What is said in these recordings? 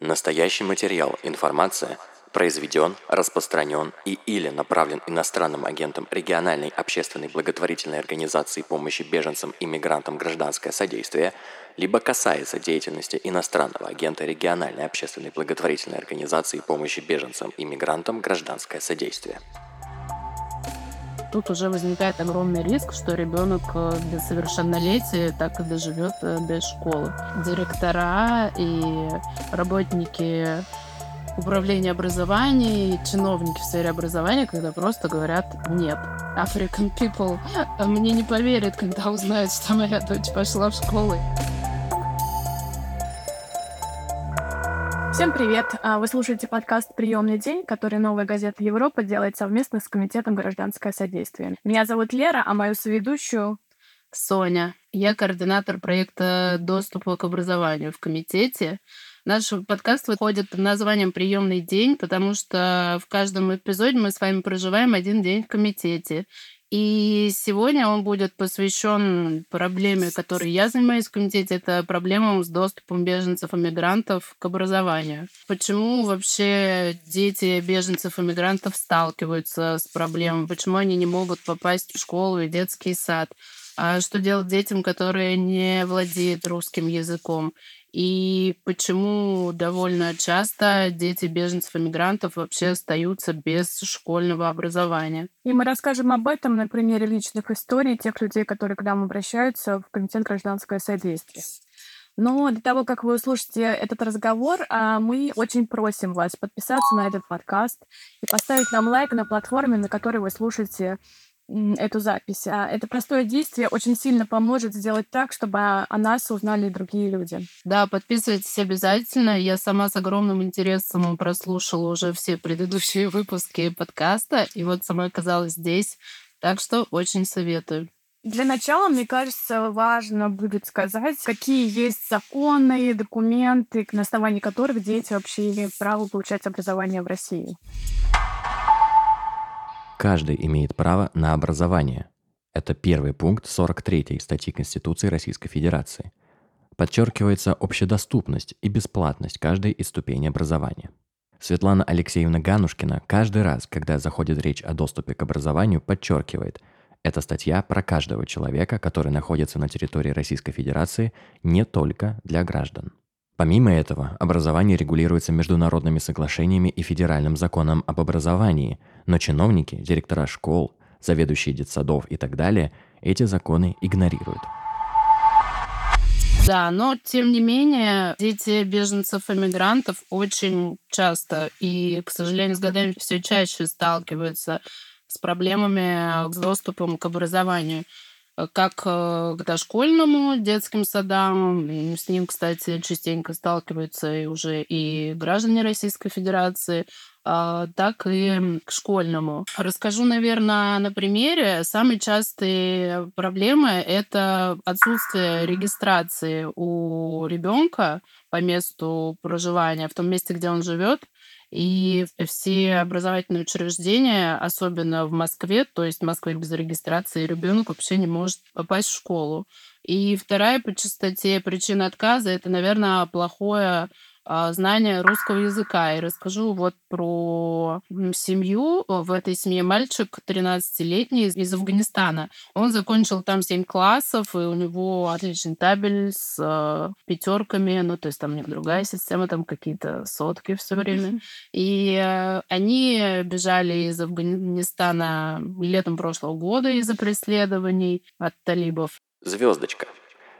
Настоящий материал, информация произведен, распространен и или направлен иностранным агентом региональной общественной благотворительной организации помощи беженцам и мигрантам гражданское содействие, либо касается деятельности иностранного агента региональной общественной благотворительной организации помощи беженцам и мигрантам гражданское содействие. Тут уже возникает огромный риск, что ребенок э, без совершеннолетия так и доживет э, без школы. Директора и работники управления образования и чиновники в сфере образования, когда просто говорят «нет». African people мне не поверят, когда узнают, что моя дочь пошла в школу. Всем привет! А, вы слушаете подкаст «Приемный день», который «Новая газета Европа» делает совместно с Комитетом гражданское содействие. Меня зовут Лера, а мою соведущую Соня. Я координатор проекта доступа к образованию в комитете. Наш подкаст выходит под названием «Приемный день», потому что в каждом эпизоде мы с вами проживаем один день в комитете. И сегодня он будет посвящен проблеме, которой я занимаюсь в комитете, это проблемам с доступом беженцев и мигрантов к образованию. Почему вообще дети беженцев и мигрантов сталкиваются с проблемой? Почему они не могут попасть в школу и детский сад? А что делать детям, которые не владеют русским языком? И почему довольно часто дети беженцев и мигрантов вообще остаются без школьного образования. И мы расскажем об этом на примере личных историй тех людей, которые к нам обращаются в Комитет гражданское содействие. Но для того, как вы услышите этот разговор, а, мы очень просим вас подписаться на этот подкаст и поставить нам лайк на платформе, на которой вы слушаете эту запись. А это простое действие очень сильно поможет сделать так, чтобы о нас узнали другие люди. Да, подписывайтесь обязательно. Я сама с огромным интересом прослушала уже все предыдущие выпуски подкаста, и вот сама оказалась здесь. Так что очень советую. Для начала, мне кажется, важно будет сказать, какие есть законы, документы, на основании которых дети вообще имеют право получать образование в России. Каждый имеет право на образование. Это первый пункт 43 статьи Конституции Российской Федерации. Подчеркивается общедоступность и бесплатность каждой из ступеней образования. Светлана Алексеевна Ганушкина каждый раз, когда заходит речь о доступе к образованию, подчеркивает, эта статья про каждого человека, который находится на территории Российской Федерации, не только для граждан. Помимо этого, образование регулируется международными соглашениями и федеральным законом об образовании, но чиновники, директора школ, заведующие детсадов и так далее эти законы игнорируют. Да, но тем не менее, дети беженцев и мигрантов очень часто и, к сожалению, с годами все чаще сталкиваются с проблемами с доступом к образованию. Э, как э, к дошкольному детским садам. С ним, кстати, частенько сталкиваются и уже и граждане Российской Федерации, а, так и к школьному. Расскажу, наверное, на примере. Самые частые проблемы — это отсутствие регистрации у ребенка по месту проживания в том месте, где он живет. И все образовательные учреждения, особенно в Москве, то есть в Москве без регистрации, ребенок вообще не может попасть в школу. И вторая по частоте причина отказа это, наверное, плохое знание русского языка. И расскажу вот про семью. В этой семье мальчик 13-летний из Афганистана. Он закончил там 7 классов, и у него отличный табель с э, пятерками. Ну, то есть там у них другая система, там какие-то сотки все время. И э, они бежали из Афганистана летом прошлого года из-за преследований от талибов. Звездочка.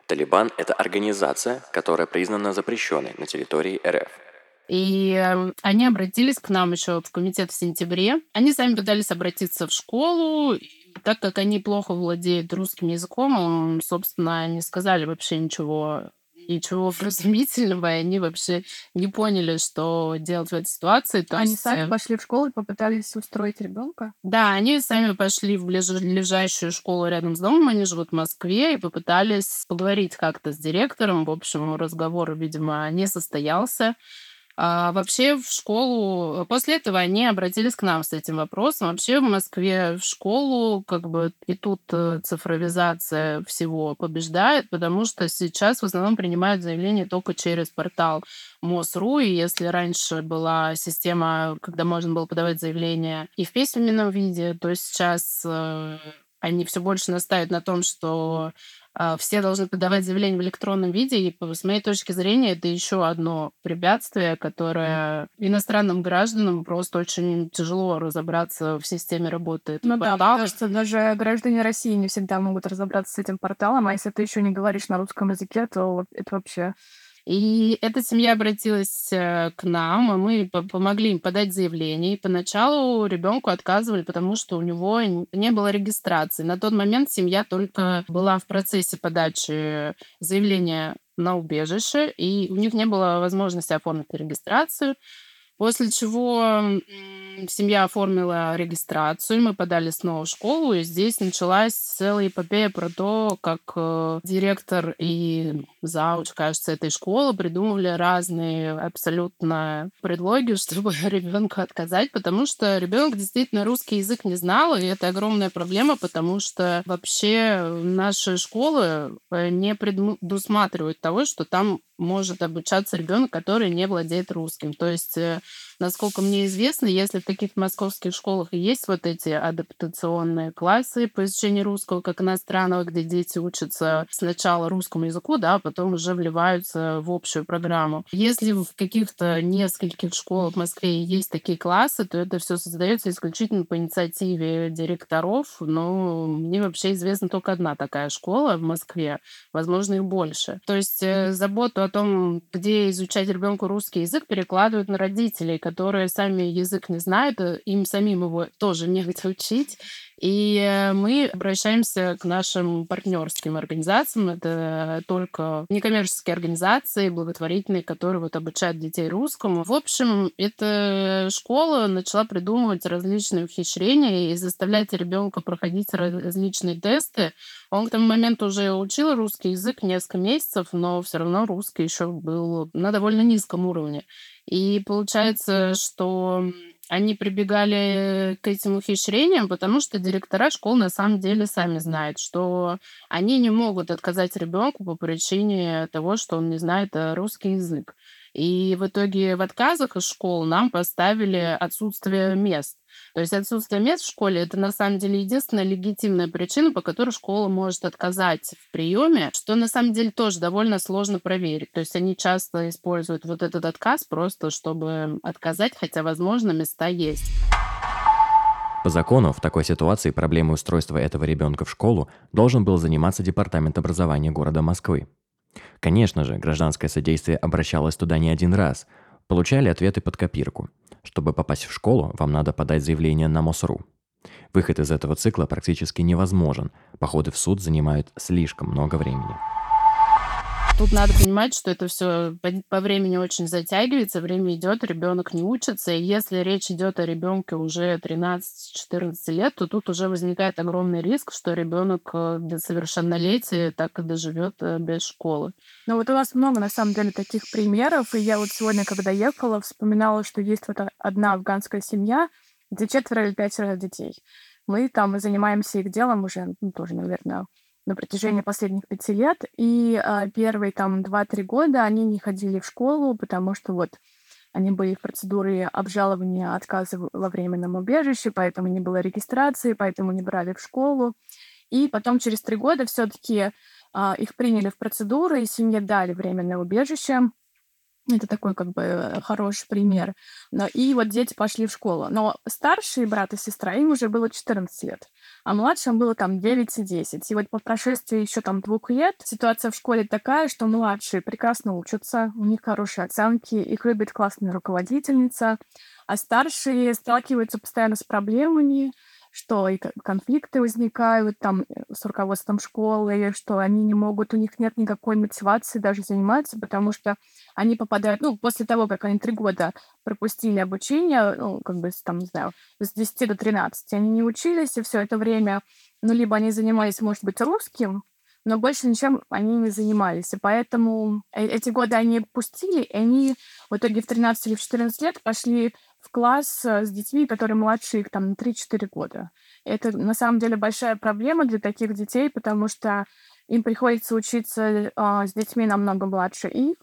Талибан – это организация, которая признана запрещенной на территории РФ. И э, они обратились к нам еще в комитет в сентябре. Они сами пытались обратиться в школу, так как они плохо владеют русским языком, собственно, не сказали вообще ничего ничего вразумительного, и они вообще не поняли, что делать в этой ситуации. То они есть... сами э, пошли в школу и попытались устроить ребенка? Да, они сами пошли в ближайшую школу рядом с домом, они живут в Москве, и попытались поговорить как-то с директором. В общем, разговор, видимо, не состоялся. А вообще в школу... После этого они обратились к нам с этим вопросом. Вообще в Москве в школу как бы и тут э, цифровизация всего побеждает, потому что сейчас в основном принимают заявления только через портал МОСРУ, и если раньше была система, когда можно было подавать заявление и в письменном виде, то сейчас э, они все больше настаивают на том, что э, все должны подавать заявление в электронном виде. И с моей точки зрения, это еще одно препятствие, которое иностранным гражданам просто очень тяжело разобраться в системе работы. Ну да, мне кажется, даже граждане России не всегда могут разобраться с этим порталом, а если ты еще не говоришь на русском языке, то это вообще и эта семья обратилась э, к нам, и мы помогли им подать заявление. И поначалу ребенку отказывали, потому что у него не было регистрации. На тот момент семья только была в процессе подачи заявления на убежище, и у них не было возможности оформить регистрацию. После чего семья оформила регистрацию, мы подали снова в школу, и здесь началась целая эпопея про то, как э, директор и зауч, кажется, этой школы придумывали разные абсолютно предлоги, чтобы ребенку отказать, потому что ребенок действительно русский язык не знал, и это огромная проблема, потому что вообще наши школы э, не предусматривают того, что там может обучаться ребенок, который не владеет русским. То есть, э, насколько мне известно, если в каких-то московских школах есть вот эти адаптационные классы по изучению русского как иностранного, где дети учатся сначала русскому языку, да, а потом уже вливаются в общую программу. Если в каких-то нескольких школах в Москве есть такие классы, то это все создается исключительно по инициативе директоров. Но мне вообще известна только одна такая школа в Москве, возможно, и больше. То есть э, заботу о том, где изучать ребенку русский язык, перекладывают на родителей, которые сами язык не знают, э, им самим его тоже негде учить. И э, мы обращаемся к нашим партнерским организациям. Это только некоммерческие организации, благотворительные, которые вот обучают детей русскому. В общем, эта школа начала придумывать различные ухищрения и заставлять ребенка проходить различные тесты. Он к тому моменту уже учил русский язык несколько месяцев, но все равно русский еще был на довольно низком уровне. И получается, что они прибегали к этим ухищрениям, потому что директора школ на самом деле сами знают, что они не могут отказать ребенку по причине того, что он не знает э, русский язык. И в итоге в отказах из школ нам поставили отсутствие мест. То есть отсутствие мест в школе это на самом деле единственная легитимная причина, по которой школа может отказать в приеме, что на самом деле тоже довольно сложно проверить. То есть они часто используют вот этот отказ просто, чтобы отказать, хотя, возможно, места есть. По закону, в такой ситуации проблемой устройства этого ребенка в школу должен был заниматься Департамент образования города Москвы. Конечно же, гражданское содействие обращалось туда не один раз, получали ответы под копирку. Чтобы попасть в школу, вам надо подать заявление на МОСРУ. Выход из этого цикла практически невозможен. Походы в суд занимают слишком много времени. Тут надо понимать, что это все по, по времени очень затягивается, время идет, ребенок не учится. И если речь идет о ребенке уже 13-14 лет, то тут уже возникает огромный риск, что ребенок э, до совершеннолетия так и доживет э, без школы. Ну вот у нас много на самом деле таких примеров. И я вот сегодня, когда ехала, вспоминала, что есть вот одна афганская семья, где четверо или пятеро детей. Мы там занимаемся их делом уже, ну, тоже, наверное, на протяжении последних пяти лет. И а, первые там два-три года они не ходили в школу, потому что вот они были в процедуре обжалования отказа во временном убежище, поэтому не было регистрации, поэтому не брали в школу. И потом через три года все-таки а, их приняли в процедуру, и семье дали временное убежище. Это такой как бы э, хороший пример. Но, и вот дети пошли в школу. Но старшие брат и сестра, им уже было 14 лет, а младшим было там 9 и 10. И вот по прошествии еще там двух лет ситуация в школе такая, что младшие прекрасно учатся, у них хорошие оценки, их любит классная руководительница, а старшие сталкиваются постоянно с проблемами, что и конфликты возникают там э, с руководством школы, что они не могут, у них нет никакой мотивации даже заниматься, потому что они попадают, ну, после того, как они три года пропустили обучение, ну, как бы, там, не знаю, с 10 до 13, они не учились, и все это время, ну, либо они занимались, может быть, русским, но больше ничем они не занимались. И поэтому э, эти годы они пустили, и они в итоге в 13 или в 14 лет пошли в класс э, с детьми, которые младше их там на 3-4 года. Это на самом деле большая проблема для таких детей, потому что им приходится учиться э, с детьми намного младше их,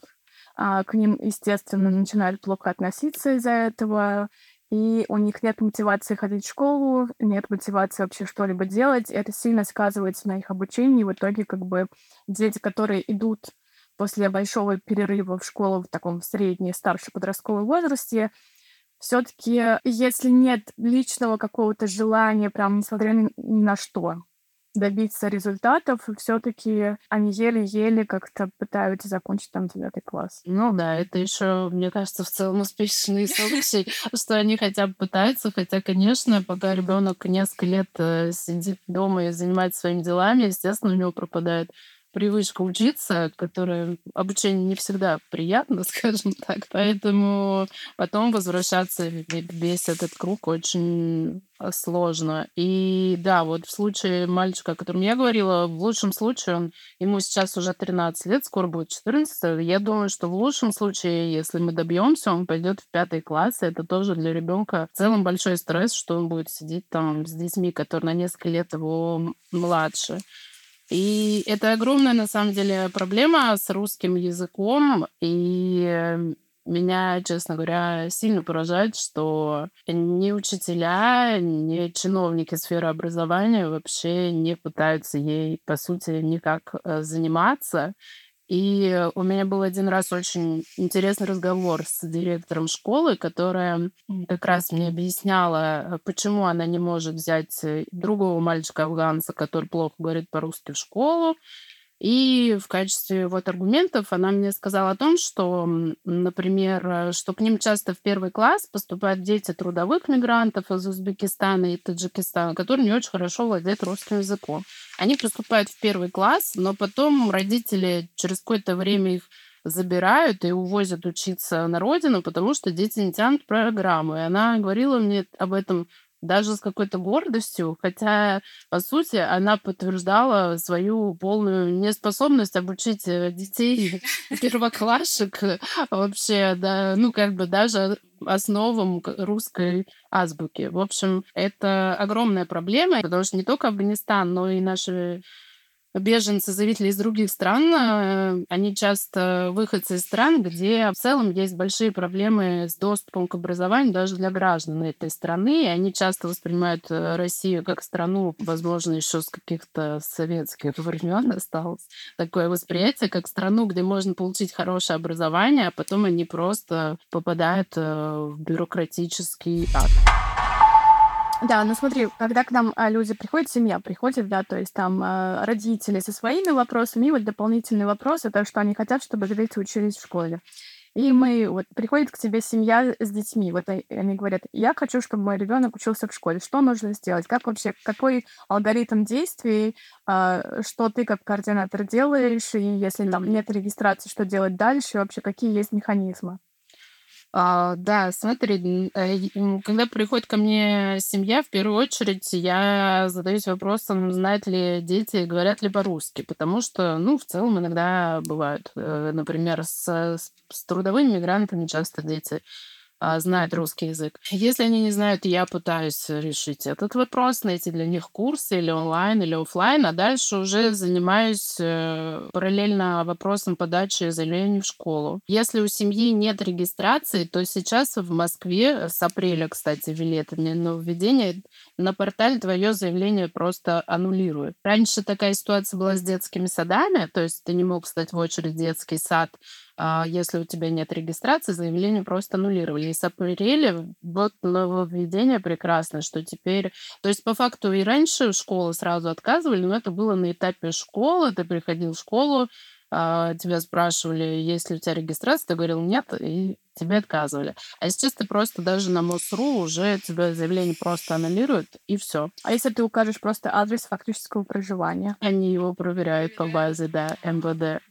а, к ним, естественно, начинают плохо относиться из-за этого, и у них нет мотивации ходить в школу, нет мотивации вообще что-либо делать, и это сильно сказывается на их обучении. И в итоге как бы дети, которые идут после большого перерыва в школу в таком среднем, старшем подростковом возрасте, все-таки, если нет личного какого-то желания, прям несмотря ни на что, добиться результатов, все-таки они еле-еле как-то пытаются закончить там девятый класс. Ну да, это еще, мне кажется, в целом успешные случаи, что они хотя бы пытаются, хотя, конечно, пока ребенок несколько лет э, сидит дома и занимается своими делами, естественно, у него пропадает привычка учиться, которая обучение не всегда приятно, скажем так. Поэтому потом возвращаться весь этот круг очень а, сложно. И да, вот в случае мальчика, о котором я говорила, в лучшем случае он, ему сейчас уже 13 лет, скоро будет 14. Я думаю, что в лучшем случае, если мы добьемся, он пойдет в пятый класс. И это тоже для ребенка в целом большой стресс, что он будет сидеть там с детьми, которые на несколько лет его младше. И это огромная, на самом деле, проблема с русским языком. И меня, честно говоря, сильно поражает, что ни учителя, ни чиновники сферы образования вообще не пытаются ей, по сути, никак э, заниматься. И у меня был один раз очень интересный разговор с директором школы, которая как раз мне объясняла, почему она не может взять э, другого мальчика-афганца, который плохо говорит по-русски в школу, и в качестве вот аргументов она мне сказала о том, что, например, э, что к ним часто в первый класс поступают дети трудовых мигрантов из Узбекистана и Таджикистана, которые не очень хорошо владеют русским языком. Они поступают в первый класс, но потом родители через какое-то время их забирают и увозят учиться на родину, потому что дети не тянут программу. И она говорила мне об этом даже с какой-то гордостью, хотя, по сути, она подтверждала свою полную неспособность обучить э, детей первоклассок вообще, да, ну, как бы даже основам русской азбуки. В общем, это огромная проблема, потому что не только Афганистан, но и наши беженцы, заявители из других стран, э, они часто выходцы из стран, где в целом есть большие проблемы с доступом к образованию даже для граждан этой страны, и они часто воспринимают э, Россию как страну, возможно, еще с каких-то советских времен осталось такое восприятие, как страну, где можно получить хорошее образование, а потом они просто попадают э, в бюрократический ад. Да, ну смотри, когда к нам а, люди приходят, семья приходит, да, то есть там а, родители со своими вопросами, и вот дополнительный вопрос, это что они хотят, чтобы дети учились в школе. И мы, вот, приходит к тебе семья с детьми, вот они говорят, я хочу, чтобы мой ребенок учился в школе. Что нужно сделать? Как вообще, какой алгоритм действий, а, что ты как координатор делаешь, и если там нет регистрации, что делать дальше, вообще какие есть механизмы? А, да, смотри, э, когда приходит ко мне семья, в первую очередь я задаюсь вопросом, знают ли дети, говорят ли по-русски, потому что, ну, в целом иногда бывают, э, например, с, с трудовыми мигрантами часто дети знают русский язык. Если они не знают, я пытаюсь решить этот вопрос, найти для них курсы или онлайн, или офлайн, а дальше уже занимаюсь э, параллельно вопросом подачи заявлений в школу. Если у семьи нет регистрации, то сейчас в Москве с апреля, кстати, ввели это нововведение, на портале твое заявление просто аннулирует. Раньше такая ситуация была с детскими садами, то есть ты не мог стать в очередь в детский сад, а если у тебя нет регистрации, заявление просто аннулировали. И с апреля вот нововведение прекрасно, что теперь... То есть по факту и раньше школы сразу отказывали, но это было на этапе школы. Ты приходил в школу, а, тебя спрашивали, есть ли у тебя регистрация, ты говорил нет, и тебе отказывали. А сейчас ты просто даже на МОСРУ уже тебе заявление просто аннулируют, и все. А если ты укажешь просто адрес фактического проживания? Они его проверяют по базе, да, МВД.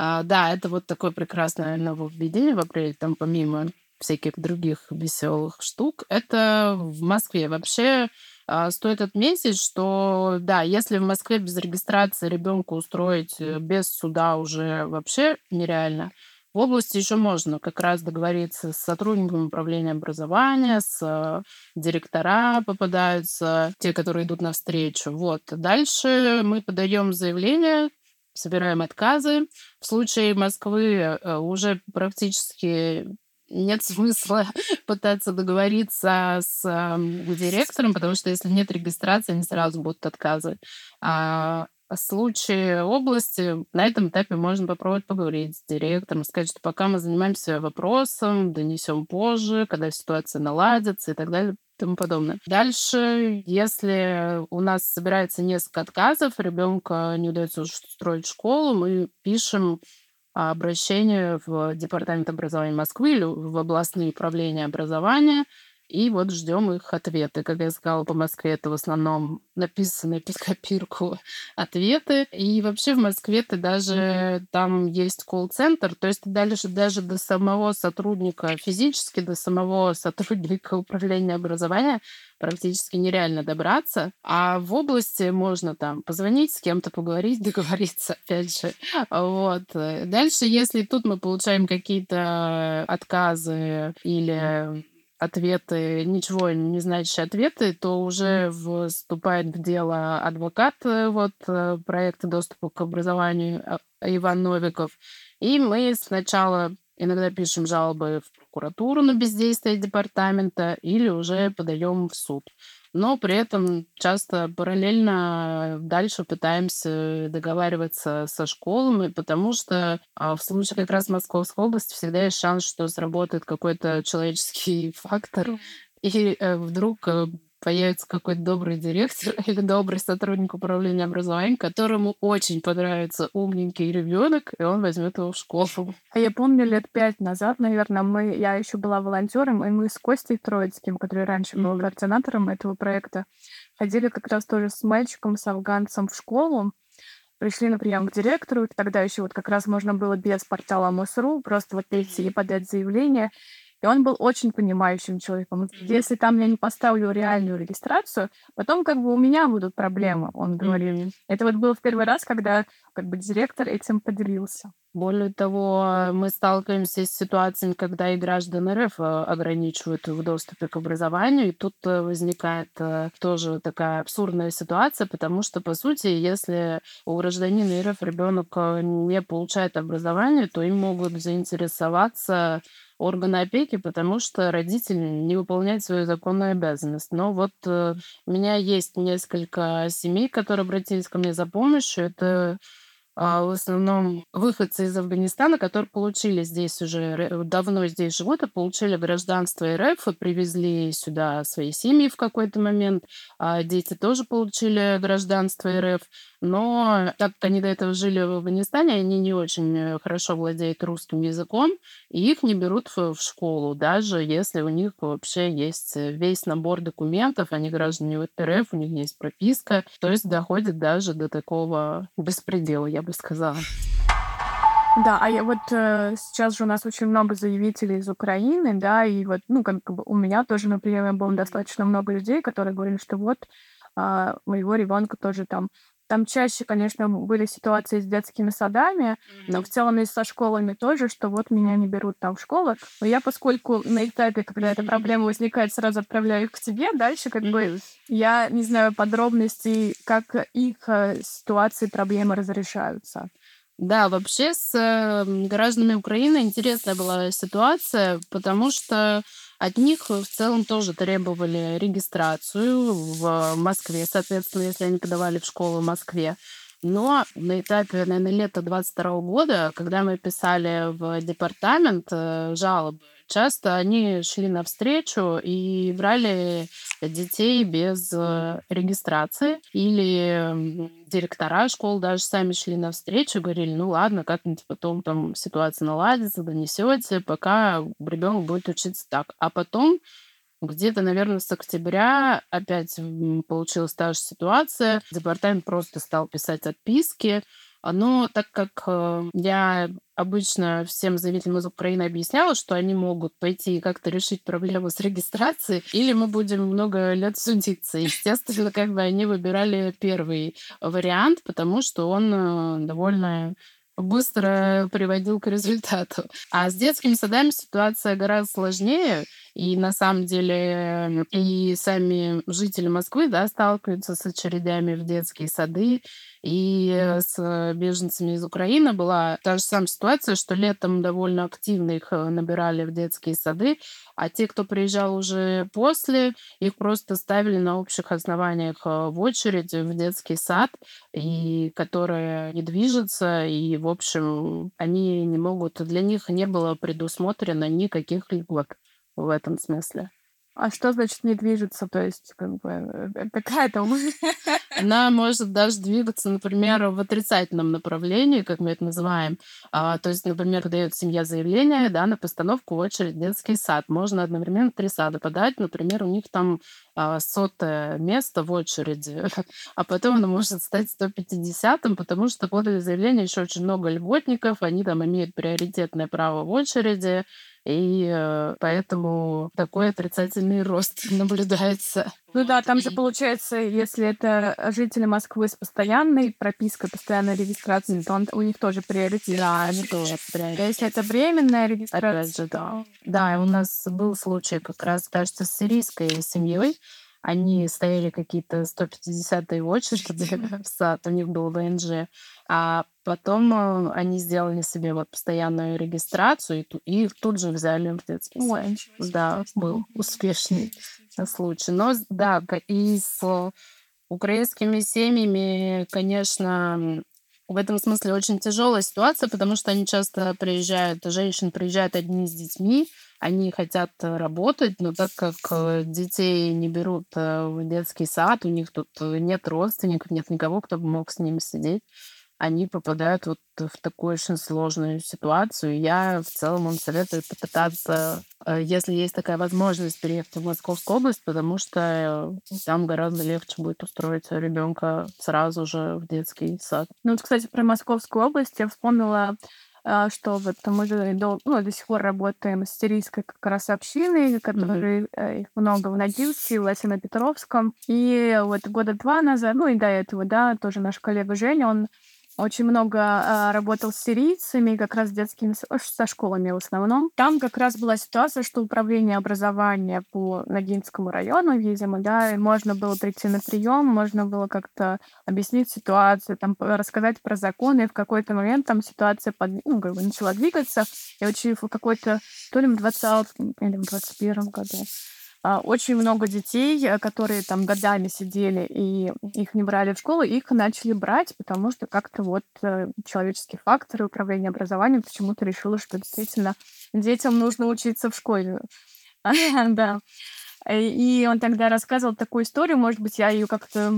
А, да, это вот такое прекрасное нововведение в апреле, там помимо всяких других веселых штук. Это в Москве. Вообще А, стоит отметить, что да, если в Москве без регистрации ребенка устроить э, без суда уже вообще нереально, в области еще можно как раз договориться с сотрудниками управления образования, с э, директора попадаются, те, которые идут навстречу. Вот. Дальше мы подаем заявление, собираем отказы. В случае Москвы э, уже практически нет смысла пытаться договориться с директором, потому что если нет регистрации, они сразу будут отказывать. А случае области на этом этапе можно попробовать поговорить с директором, сказать, что пока мы занимаемся вопросом, донесем позже, когда ситуация наладится и так далее тому подобное. Дальше, если у нас собирается несколько отказов, ребенка не удается устроить школу, мы пишем обращение в Департамент образования Москвы или в областные управления образования и вот ждем их ответы. Как я сказала, по Москве это в основном написанные под копирку ответы. И вообще в Москве-то даже там есть колл-центр, то есть дальше даже до самого сотрудника физически, до самого сотрудника управления образования практически нереально добраться. А в области можно там позвонить, с кем-то поговорить, договориться, опять же. Вот. Дальше, если тут мы получаем какие-то отказы или ответы, ничего не значащие ответы, то уже вступает в дело адвокат э, вот э, проекта доступа к образованию а, Иван Новиков. И мы сначала иногда пишем жалобы в прокуратуру на бездействие департамента или уже подаем в суд но при этом часто параллельно дальше пытаемся договариваться со школами, потому что а, в случае как раз Московской области всегда есть шанс, что сработает какой-то человеческий фактор, и э, вдруг э, появится какой-то добрый директор или добрый сотрудник управления образованием, которому очень понравится умненький ребенок, и он возьмет его в школу. А я помню, лет пять назад, наверное, мы, я еще была волонтером, и мы с Костей Троицким, который раньше был координатором этого проекта, ходили как раз тоже с мальчиком, с афганцем в школу, пришли на прием к директору, и тогда еще вот как раз можно было без портала МОСРУ просто вот прийти и подать заявление. И он был очень понимающим человеком. Если там я не поставлю реальную регистрацию, потом как бы у меня будут проблемы, он говорит. Mm-hmm. Это вот был в первый раз, когда как бы директор этим поделился. Более того, мы сталкиваемся с ситуациями, когда и граждан РФ э, ограничивают в доступе к образованию, и тут э, возникает э, тоже такая абсурдная ситуация, потому что, по сути, если у гражданина РФ ребенок не получает образование, то им могут заинтересоваться органы опеки, потому что родитель не выполняет свою законную обязанность. Но вот э, у меня есть несколько семей, которые обратились ко мне за помощью. Это а, в основном выходцы из Афганистана, которые получили здесь уже, давно здесь живут, и получили гражданство РФ, и привезли сюда свои семьи в какой-то момент. А дети тоже получили гражданство РФ. Но так как они до этого жили в Афганистане, они не очень э, хорошо владеют русским языком, и их не берут в, школу, даже если у них вообще есть э, весь набор документов, они граждане РФ, у них есть прописка, то есть доходит даже до такого беспредела, я бы сказала. Да, а я вот э, сейчас же у нас очень много заявителей из Украины, да, и вот, ну, как бы у меня тоже, например, было достаточно много людей, которые говорили, что вот э, моего ребенка тоже там там чаще, конечно, были ситуации с детскими садами, mm-hmm. но в целом и со школами тоже, что вот меня не берут там в школу. Но я, поскольку на этапе, когда эта проблема возникает, сразу отправляю их к тебе, дальше как бы я не знаю подробностей, как их э, ситуации, проблемы разрешаются. Да, вообще с эм, гражданами Украины интересная была ситуация, потому что от них в целом тоже требовали регистрацию в Москве, соответственно, если они подавали в школу в Москве. Но на этапе, наверное, лета 22 года, когда мы писали в департамент э, жалобы, часто они шли навстречу и брали детей без э, регистрации. Или директора школ даже сами шли навстречу, говорили, ну ладно, как-нибудь потом там ситуация наладится, донесете, пока ребенок будет учиться так. А потом где-то, наверное, с октября опять получилась та же ситуация. Департамент просто стал писать отписки. Но так как э, я обычно всем заявителям из Украины объясняла, что они могут пойти и как-то решить проблему с регистрацией, или мы будем много лет судиться. Естественно, как бы они выбирали первый вариант, потому что он э, довольно быстро приводил к результату. А с детскими садами ситуация гораздо сложнее. И на самом деле и сами жители Москвы да, сталкиваются с очередями в детские сады. И с беженцами из Украины была та же самая ситуация, что летом довольно активно их э, набирали в детские сады, а те, кто приезжал уже после, их просто ставили на общих основаниях э, в очередь в детский сад, и которые не движутся, и, в общем, они не могут, для них не было предусмотрено никаких льгот в этом смысле. А что значит не движется? То есть, как бы, э, какая там... Она может даже двигаться, например, в отрицательном направлении, как мы это называем. А, то есть, например, подает семья заявление да, на постановку в очередь детский сад. Можно одновременно три сада подать. Например, у них там а, сотое место в очереди, а потом оно может стать 150-м, потому что подали заявление еще очень много льготников, они там имеют приоритетное право в очереди, и э, поэтому такой отрицательный рост наблюдается. Ну да, там же получается, если это жители Москвы с постоянной пропиской, постоянной регистрацией, то он, у них тоже приоритет. Да, они тоже приоритет. Если это временная регистрация... Опять же, да. Да, у нас был случай как раз, кажется, с сирийской семьей. Они стояли какие-то 150-е очереди в сад, у них был ВНЖ. А потом э, они сделали себе вот постоянную регистрацию, и, их тут же взяли в детский сад. Ой, да, был успешный случай. Но да, и с украинскими семьями, конечно, в этом смысле очень тяжелая ситуация, потому что они часто приезжают, женщины приезжают одни с детьми, они хотят работать, но так как э, детей не берут э, в детский сад, у них тут нет родственников, нет никого, кто бы мог с ними сидеть, они попадают вот в такую очень сложную ситуацию. Я в целом им советую попытаться, э, если есть такая возможность, переехать в Московскую область, потому что там гораздо легче будет устроить ребенка сразу же в детский сад. Ну вот, кстати, про Московскую область я вспомнила а, что вот мы же до, ну, до сих пор работаем с сирийской как раз общиной, которые mm-hmm. их много в Ногилске, в Лосино-Петровском. И вот года два назад, ну и до этого, да, тоже наш коллега Женя, он очень много э, работал с сирийцами, как раз с детскими, со школами в основном. Там как раз была ситуация, что управление образования по Ногинскому району, видимо, да, и можно было прийти на прием, можно было как-то объяснить ситуацию, там, рассказать про законы, и в какой-то момент там ситуация под, ну, как бы начала двигаться, и очень в какой-то, то ли в 20 или в 21 году, очень много детей, э, которые там годами сидели и их не брали в школу, их начали брать, потому что как-то вот э, человеческие факторы управления образованием почему-то решила, что действительно детям нужно учиться в школе. Да. И он тогда рассказывал такую историю, может быть, я ее как-то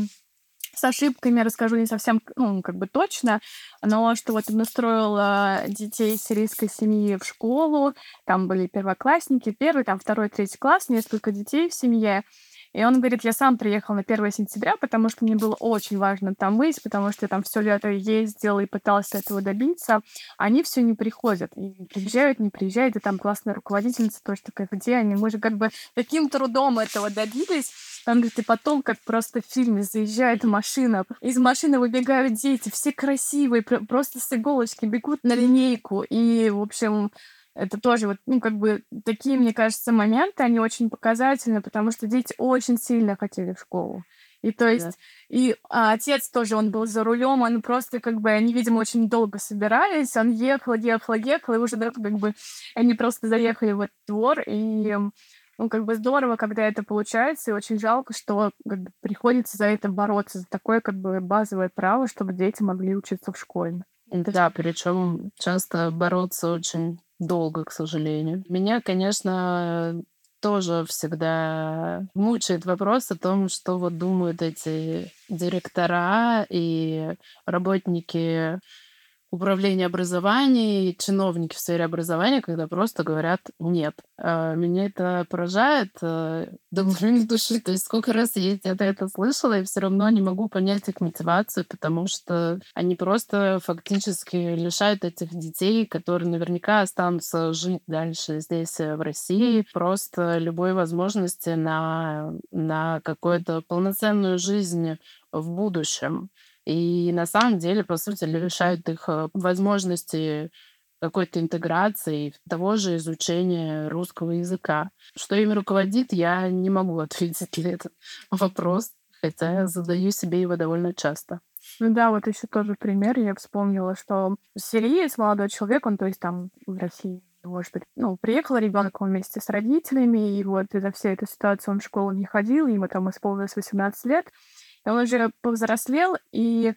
с ошибками расскажу не совсем, ну, как бы точно, но что вот он устроил детей сирийской семьи в школу, там были первоклассники, первый, там второй, третий класс, несколько детей в семье, и он говорит, я сам приехал на 1 сентября, потому что мне было очень важно там быть, потому что я там все лето ездил и пытался этого добиться. Они все не приходят. И приезжают, не приезжают. И там классная руководительница тоже такая, где они? Мы же как бы таким трудом этого добились. Там, говорит, и потом, как просто в фильме, заезжает машина, из машины выбегают дети, все красивые, просто с иголочки бегут на линейку. И, в общем, это тоже вот, ну, как бы такие, мне кажется, моменты, они очень показательны, потому что дети очень сильно хотели в школу. И то есть, да. и а, отец тоже, он был за рулем, он просто как бы, они, видимо, очень долго собирались, он ехал, ехал, ехал, и уже, да, как бы, они просто заехали в этот двор, и, ну, как бы здорово, когда это получается, и очень жалко, что как бы, приходится за это бороться, за такое, как бы, базовое право, чтобы дети могли учиться в школе. Да, причем часто бороться очень долго, к сожалению. Меня, конечно, тоже всегда мучает вопрос о том, что вот думают эти директора и работники управления образования и чиновники в сфере образования, когда просто говорят «нет». А, меня это поражает э, до глубины души. То есть сколько раз я это, это слышала, и все равно не могу понять их мотивацию, потому что они просто фактически лишают этих детей, которые наверняка останутся жить дальше здесь, э, в России, просто любой возможности на, на какую-то полноценную жизнь в будущем. И на самом деле, по сути, лишают их э, возможности какой-то интеграции, того же изучения русского языка. Что ими руководит, я не могу ответить на этот вопрос, хотя я задаю себе его довольно часто. Ну да, вот еще тоже пример. Я вспомнила, что сириец, молодой человек, он, то есть там в России, может быть, ну, приехал ребенок вместе с родителями, и вот из-за всей этой ситуации он в школу не ходил, ему там исполнилось 18 лет, он уже повзрослел, и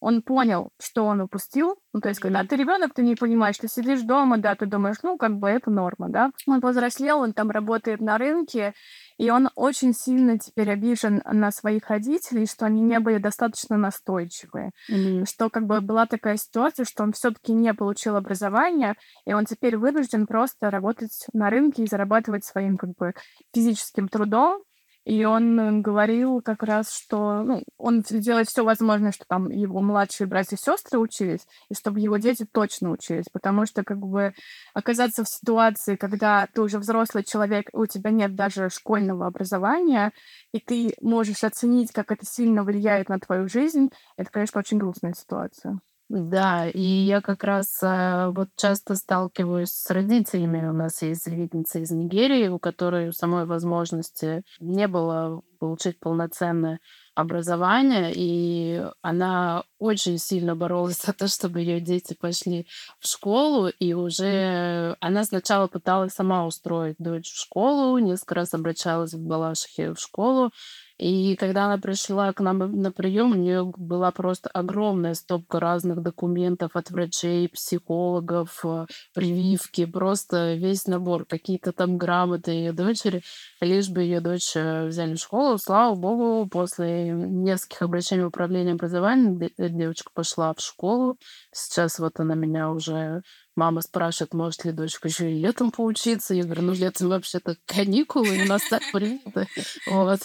он понял, что он упустил. Ну, то есть, когда ты ребенок, ты не понимаешь, ты сидишь дома, да, ты думаешь, ну, как бы это норма, да. Он повзрослел, он там работает на рынке, и он очень сильно теперь обижен на своих родителей, что они не были достаточно настойчивые. Mm-hmm. Что как бы была такая ситуация, что он все-таки не получил образование, и он теперь вынужден просто работать на рынке и зарабатывать своим как бы физическим трудом, и он э, говорил как раз, что ну, он делает все возможное, что там его младшие братья и сестры учились, и чтобы его дети точно учились. Потому что как бы оказаться в ситуации, когда ты уже взрослый человек, у тебя нет даже школьного образования, и ты можешь оценить, как это сильно влияет на твою жизнь, это, конечно, очень грустная ситуация. Да, и я как раз э, вот часто сталкиваюсь с родителями. У нас есть заявительница из Нигерии, у которой самой возможности не было получить полноценное образование, и она очень сильно боролась за то, чтобы ее дети пошли в школу, и уже она сначала пыталась сама устроить дочь в школу, несколько раз обращалась в Балашихе в школу, и когда она пришла к нам на прием, у нее была просто огромная стопка разных документов от врачей, психологов, э, прививки, просто весь набор, какие-то там грамоты ее дочери, лишь бы ее дочь э, взяли в школу. Слава богу, после нескольких обращений в управление образованием девочка пошла в школу. Сейчас вот она меня уже Мама спрашивает, может ли дочка еще и летом поучиться. Я говорю, ну летом вообще-то каникулы, у нас так принято. Вот.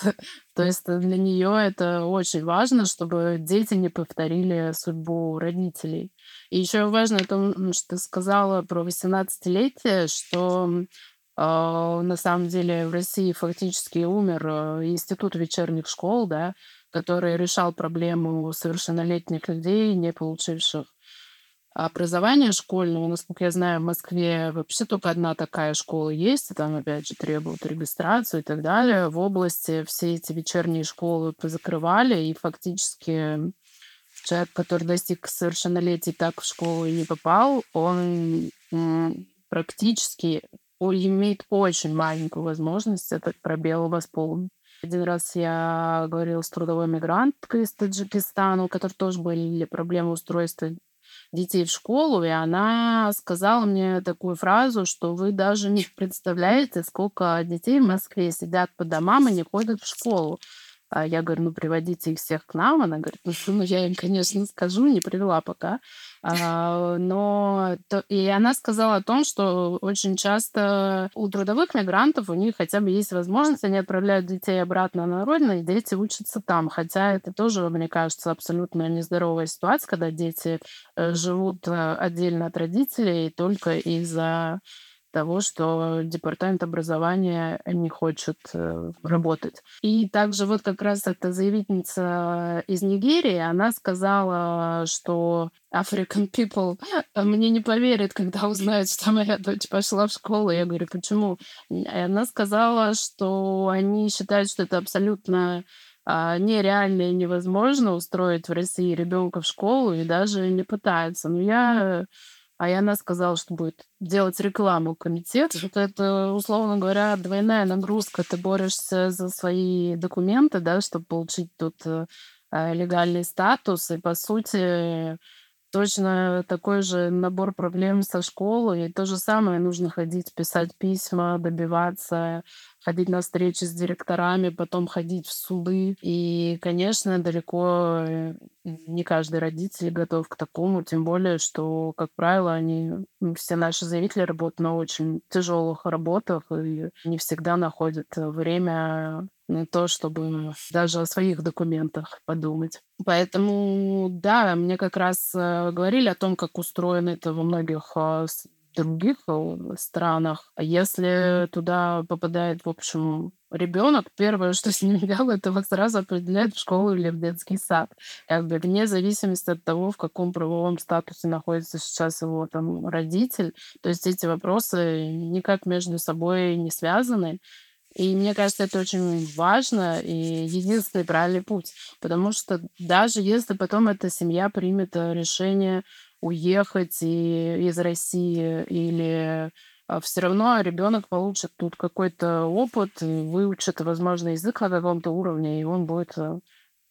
То есть для нее это очень важно, чтобы дети не повторили судьбу родителей. И еще важно то, что ты сказала про 18-летие, что э, на самом деле в России фактически умер э, институт вечерних школ, да, который решал проблему совершеннолетних людей, не получивших образования школьного, насколько я знаю, в Москве вообще только одна такая школа есть, и там, опять же, требуют регистрацию и так далее. В области все эти вечерние школы позакрывали, и фактически человек, который достиг совершеннолетия так в школу и не попал, он практически имеет очень маленькую возможность этот пробел восполнить. Один раз я говорила с трудовой мигранткой из Таджикистана, у которой тоже были проблемы устройства детей в школу, и она сказала мне такую фразу, что вы даже не представляете, сколько детей в Москве сидят по домам и не ходят в школу. А я говорю, ну, приводите их всех к нам. Она говорит, ну, ну я им, конечно, скажу, не привела пока. А, но и она сказала о том, что очень часто у трудовых мигрантов у них хотя бы есть возможность, они отправляют детей обратно на родину, и дети учатся там. Хотя это тоже, мне кажется, абсолютно нездоровая ситуация, когда дети э, живут э, отдельно от родителей только из-за того, что департамент образования не хочет э, работать. И также вот как раз эта заявительница из Нигерии, она сказала, что African people мне не поверят, когда узнают, что моя дочь пошла в школу. Я говорю, почему? И она сказала, что они считают, что это абсолютно а, нереально и невозможно устроить в России ребенка в школу и даже не пытаются. Но я а и она сказала, что будет делать рекламу комитет. Вот это, условно говоря, двойная нагрузка. Ты борешься за свои документы, да, чтобы получить тут э, легальный статус. И, по сути, точно такой же набор проблем со школой. И то же самое нужно ходить, писать письма, добиваться, ходить на встречи с директорами, потом ходить в суды. И, конечно, далеко э, не каждый родитель готов к такому, тем более, что, как правило, они, все наши заявители работают на очень тяжелых работах и не всегда находят время на то, чтобы даже о своих документах подумать. Поэтому, да, мне как раз э, говорили о том, как устроено это во многих э, других э, странах. А если туда попадает, в общем, ребенок, первое, что с ним делают, это вот сразу определяет в школу или в детский сад. Как бы вне зависимости от того, в каком правовом статусе находится сейчас его там родитель. То есть эти вопросы никак между собой не связаны. И мне кажется, это очень важно и единственный правильный путь. Потому что даже если потом эта семья примет э, решение уехать и, из России или а, все равно ребенок получит тут какой-то опыт, выучит, возможно, язык на каком-то уровне, и он будет э,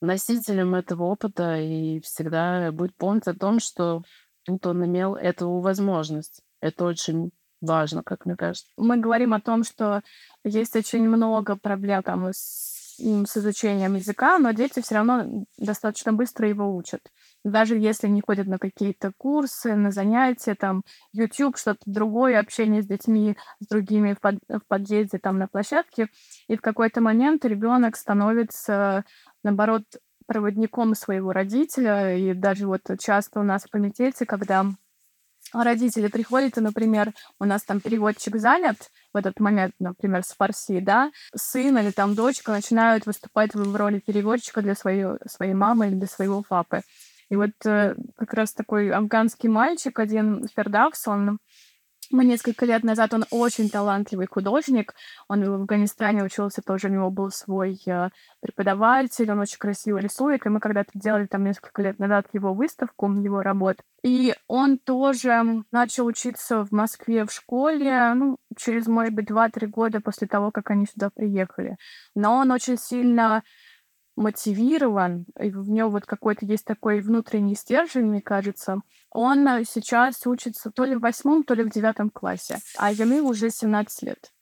носителем этого опыта и всегда будет помнить о том, что тут он имел эту возможность. Это очень важно, как мне кажется. Мы говорим о том, что есть очень много проблем там, с, с изучением языка, но дети все равно достаточно быстро его учат. Даже если не ходят на какие-то курсы, на занятия, там, YouTube, что-то другое, общение с детьми, с другими в, под, в подъезде, там, на площадке, и в какой-то момент ребенок становится, наоборот, проводником своего родителя. И даже вот часто у нас в комитете, когда родители приходят, и, например, у нас там переводчик занят, в этот момент, например, с фарси, да, сын или там дочка начинают выступать в роли переводчика для своей, своей мамы или для своего папы. И вот э, как раз такой афганский мальчик, один Фердакс, он несколько лет назад, он очень талантливый художник, он в Афганистане учился тоже, у него был свой э, преподаватель, он очень красиво рисует, и мы когда-то делали там несколько лет назад его выставку, его работ. И он тоже начал учиться в Москве в школе, ну, через, может быть, 2-3 года после того, как они сюда приехали. Но он очень сильно мотивирован, и в нем вот какой-то есть такой внутренний стержень, мне кажется. Он э, сейчас учится то ли в восьмом, то ли в девятом классе, а ему уже 17 лет.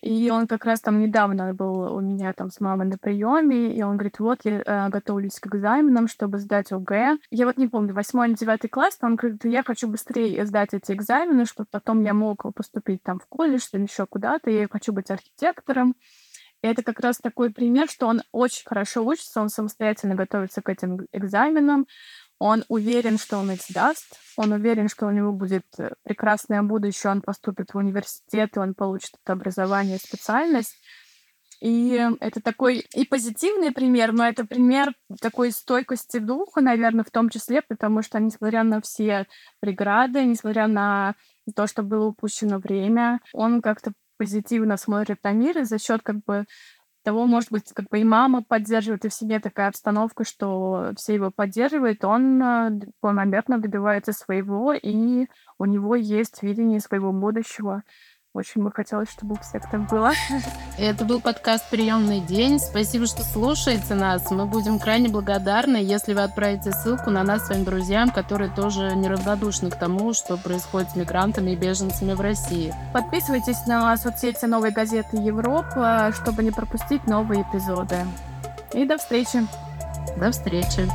И он как раз там недавно был у меня там с мамой на приеме, и он говорит, вот я э, готовлюсь к экзаменам, чтобы сдать ОГЭ. Я вот не помню, восьмой или девятый класс, но он говорит, я хочу быстрее сдать эти экзамены, чтобы потом я мог поступить там в колледж или еще куда-то, я хочу быть архитектором. И это как раз такой пример, что он очень хорошо учится, он самостоятельно готовится к этим экзаменам, он уверен, что он их сдаст, он уверен, что у него будет э, прекрасное будущее, он поступит в университет, и он получит это образование, специальность. И это такой и позитивный пример, но это пример такой стойкости духа, наверное, в том числе, потому что, несмотря на все преграды, несмотря на то, что было упущено время, он как-то позитивно смотрит на мир, и за счет как бы того, может быть, как бы и мама поддерживает, и в семье такая обстановка, что все его поддерживают, он планомерно добивается своего, и у него есть видение своего будущего. Очень бы хотелось, чтобы у всех так было. Это был подкаст «Приемный день». Спасибо, что слушаете нас. Мы будем крайне благодарны, если вы отправите ссылку на нас своим друзьям, которые тоже неравнодушны к тому, что происходит с мигрантами и беженцами в России. Подписывайтесь на соцсети «Новой газеты Европа», чтобы не пропустить новые эпизоды. И до встречи. До встречи.